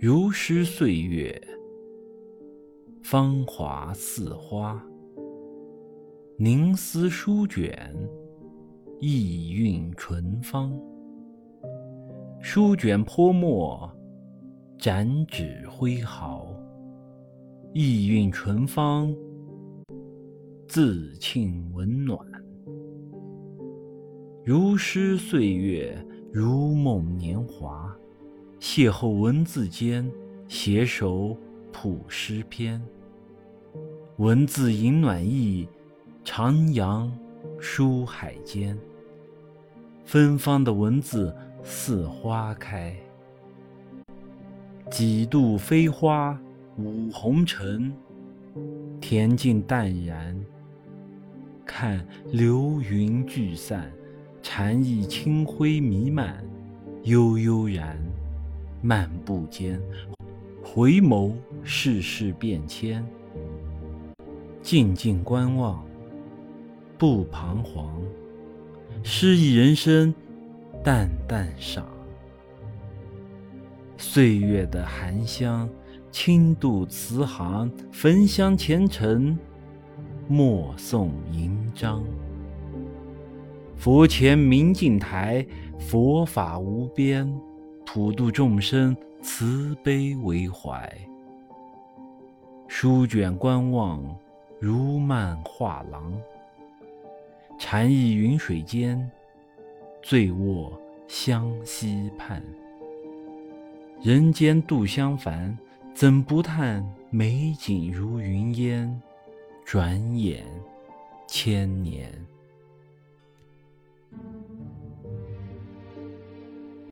如诗岁月，芳华似花。凝思书卷，意韵纯芳。书卷泼墨，展纸挥毫，意韵纯芳，自沁温暖。如诗岁月，如梦年华。邂逅文字间，携手谱诗篇。文字引暖意，徜徉书海间。芬芳的文字似花开，几度飞花舞红尘，恬静淡然。看流云聚散，禅意清辉弥漫，悠悠然。漫步间，回眸世事变迁，静静观望，不彷徨。诗意人生，淡淡赏。岁月的含香，轻度慈航，焚香虔诚，默诵吟章。佛前明镜台，佛法无边。普度众生，慈悲为怀。书卷观望，如漫画廊。禅意云水间，醉卧湘西畔。人间度相烦，怎不叹美景如云烟？转眼千年。